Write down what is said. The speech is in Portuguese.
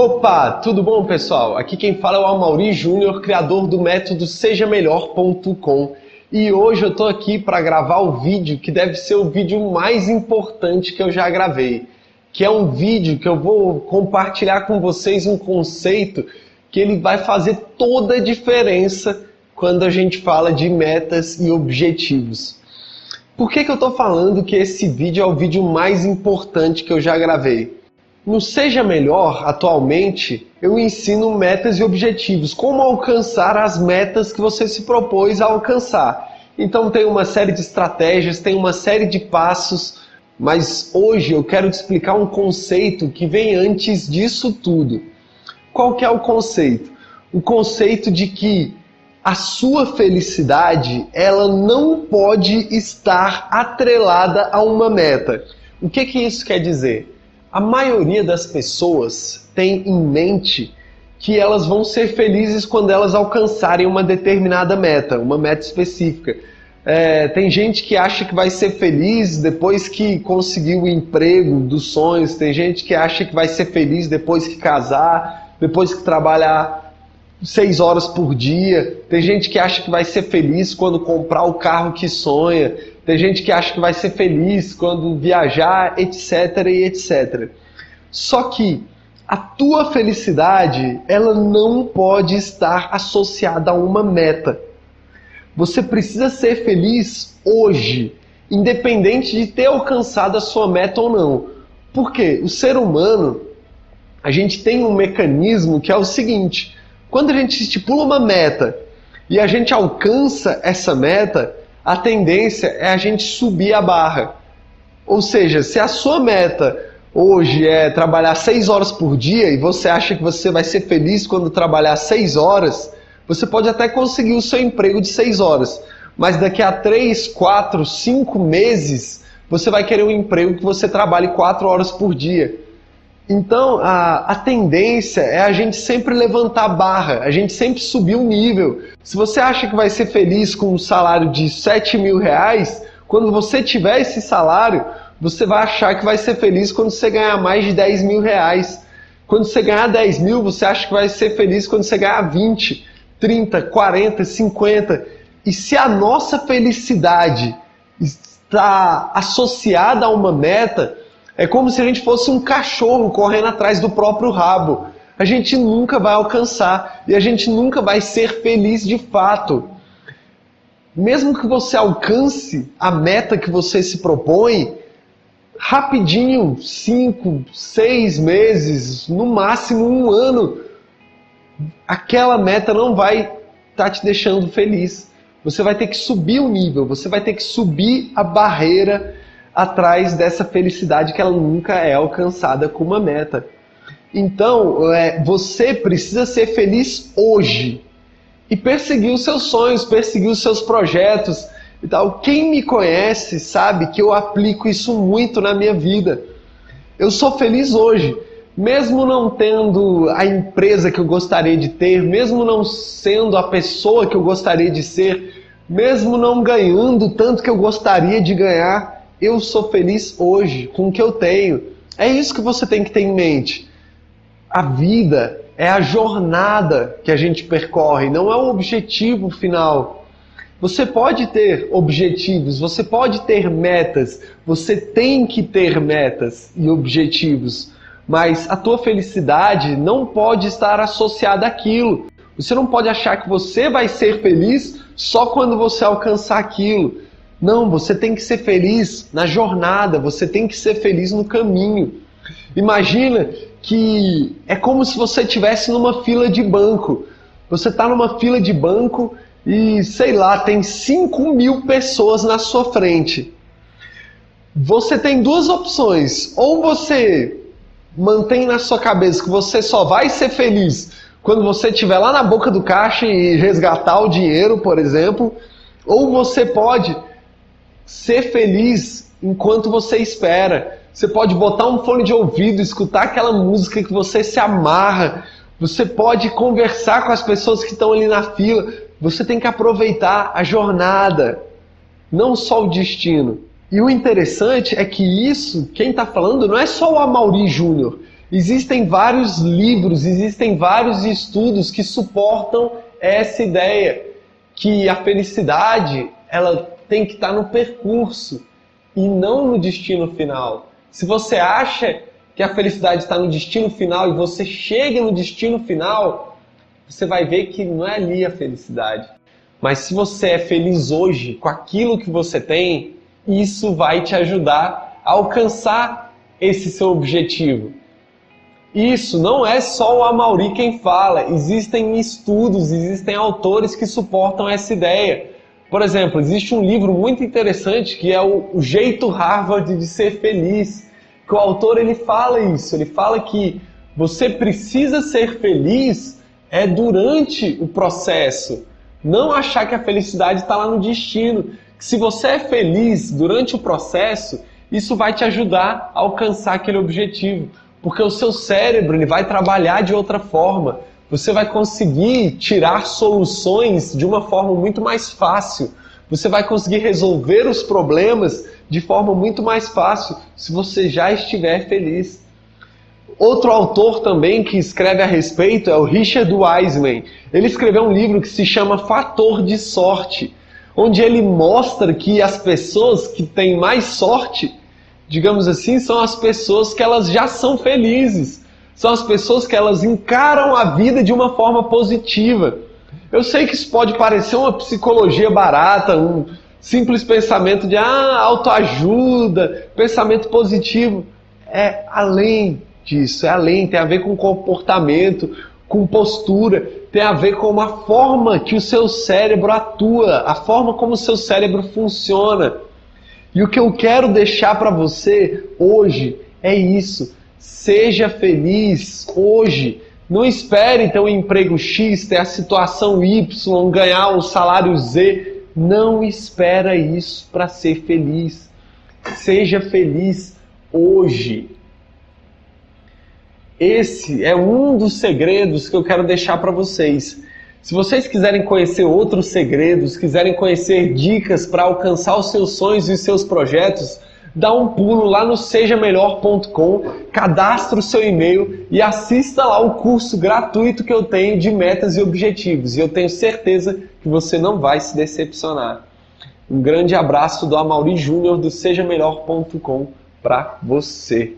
Opa, tudo bom pessoal? Aqui quem fala é o Amauri Júnior, criador do método sejamelhor.com. E hoje eu tô aqui para gravar o vídeo que deve ser o vídeo mais importante que eu já gravei, que é um vídeo que eu vou compartilhar com vocês um conceito que ele vai fazer toda a diferença quando a gente fala de metas e objetivos. Por que, que eu estou falando que esse vídeo é o vídeo mais importante que eu já gravei? No Seja Melhor, atualmente, eu ensino metas e objetivos, como alcançar as metas que você se propôs a alcançar. Então tem uma série de estratégias, tem uma série de passos, mas hoje eu quero te explicar um conceito que vem antes disso tudo. Qual que é o conceito? O conceito de que a sua felicidade, ela não pode estar atrelada a uma meta. O que que isso quer dizer? A maioria das pessoas tem em mente que elas vão ser felizes quando elas alcançarem uma determinada meta, uma meta específica. É, tem gente que acha que vai ser feliz depois que conseguir o emprego dos sonhos, tem gente que acha que vai ser feliz depois que casar, depois que trabalhar seis horas por dia, tem gente que acha que vai ser feliz quando comprar o carro que sonha, tem gente que acha que vai ser feliz quando viajar, etc e etc. Só que a tua felicidade, ela não pode estar associada a uma meta. Você precisa ser feliz hoje, independente de ter alcançado a sua meta ou não. Porque o ser humano, a gente tem um mecanismo que é o seguinte: quando a gente estipula uma meta e a gente alcança essa meta, a tendência é a gente subir a barra. Ou seja, se a sua meta hoje é trabalhar seis horas por dia e você acha que você vai ser feliz quando trabalhar seis horas, você pode até conseguir o seu emprego de seis horas. Mas daqui a três, quatro, cinco meses, você vai querer um emprego que você trabalhe quatro horas por dia. Então, a, a tendência é a gente sempre levantar a barra, a gente sempre subir o nível. Se você acha que vai ser feliz com um salário de 7 mil reais, quando você tiver esse salário, você vai achar que vai ser feliz quando você ganhar mais de 10 mil reais. Quando você ganhar 10 mil, você acha que vai ser feliz quando você ganhar 20, 30, 40, 50. E se a nossa felicidade está associada a uma meta, é como se a gente fosse um cachorro correndo atrás do próprio rabo. A gente nunca vai alcançar e a gente nunca vai ser feliz de fato. Mesmo que você alcance a meta que você se propõe, rapidinho, cinco, seis meses, no máximo um ano, aquela meta não vai estar tá te deixando feliz. Você vai ter que subir o nível, você vai ter que subir a barreira atrás dessa felicidade que ela nunca é alcançada com uma meta. Então, é, você precisa ser feliz hoje e perseguir os seus sonhos, perseguir os seus projetos e tal. Quem me conhece sabe que eu aplico isso muito na minha vida. Eu sou feliz hoje, mesmo não tendo a empresa que eu gostaria de ter, mesmo não sendo a pessoa que eu gostaria de ser, mesmo não ganhando tanto que eu gostaria de ganhar eu sou feliz hoje com o que eu tenho. É isso que você tem que ter em mente. A vida é a jornada que a gente percorre, não é o objetivo final. Você pode ter objetivos, você pode ter metas, você tem que ter metas e objetivos, mas a tua felicidade não pode estar associada àquilo. Você não pode achar que você vai ser feliz só quando você alcançar aquilo. Não, você tem que ser feliz na jornada, você tem que ser feliz no caminho. Imagina que é como se você estivesse numa fila de banco. Você está numa fila de banco e, sei lá, tem 5 mil pessoas na sua frente. Você tem duas opções. Ou você mantém na sua cabeça que você só vai ser feliz quando você estiver lá na boca do caixa e resgatar o dinheiro, por exemplo. Ou você pode ser feliz enquanto você espera. Você pode botar um fone de ouvido, escutar aquela música que você se amarra. Você pode conversar com as pessoas que estão ali na fila. Você tem que aproveitar a jornada, não só o destino. E o interessante é que isso, quem está falando, não é só o Amauri Júnior. Existem vários livros, existem vários estudos que suportam essa ideia que a felicidade ela tem que estar no percurso e não no destino final. Se você acha que a felicidade está no destino final e você chega no destino final, você vai ver que não é ali a felicidade. Mas se você é feliz hoje com aquilo que você tem, isso vai te ajudar a alcançar esse seu objetivo. Isso não é só o Amauri quem fala, existem estudos, existem autores que suportam essa ideia. Por exemplo, existe um livro muito interessante que é o, o Jeito Harvard de Ser Feliz, que o autor ele fala isso, ele fala que você precisa ser feliz é durante o processo, não achar que a felicidade está lá no destino. Se você é feliz durante o processo, isso vai te ajudar a alcançar aquele objetivo, porque o seu cérebro ele vai trabalhar de outra forma. Você vai conseguir tirar soluções de uma forma muito mais fácil. Você vai conseguir resolver os problemas de forma muito mais fácil se você já estiver feliz. Outro autor também que escreve a respeito é o Richard Wiseman. Ele escreveu um livro que se chama Fator de Sorte, onde ele mostra que as pessoas que têm mais sorte, digamos assim, são as pessoas que elas já são felizes são as pessoas que elas encaram a vida de uma forma positiva. Eu sei que isso pode parecer uma psicologia barata, um simples pensamento de ah, autoajuda, pensamento positivo. É além disso, é além, tem a ver com comportamento, com postura, tem a ver com a forma que o seu cérebro atua, a forma como o seu cérebro funciona. E o que eu quero deixar para você hoje é isso. Seja feliz hoje. Não espere ter um emprego X, ter a situação Y, ganhar o salário Z. Não espera isso para ser feliz. Seja feliz hoje. Esse é um dos segredos que eu quero deixar para vocês. Se vocês quiserem conhecer outros segredos, quiserem conhecer dicas para alcançar os seus sonhos e os seus projetos, dá um pulo lá no sejamelhor.com, cadastre o seu e-mail e assista lá o curso gratuito que eu tenho de metas e objetivos. E eu tenho certeza que você não vai se decepcionar. Um grande abraço do Amauri Júnior do sejamelhor.com para você.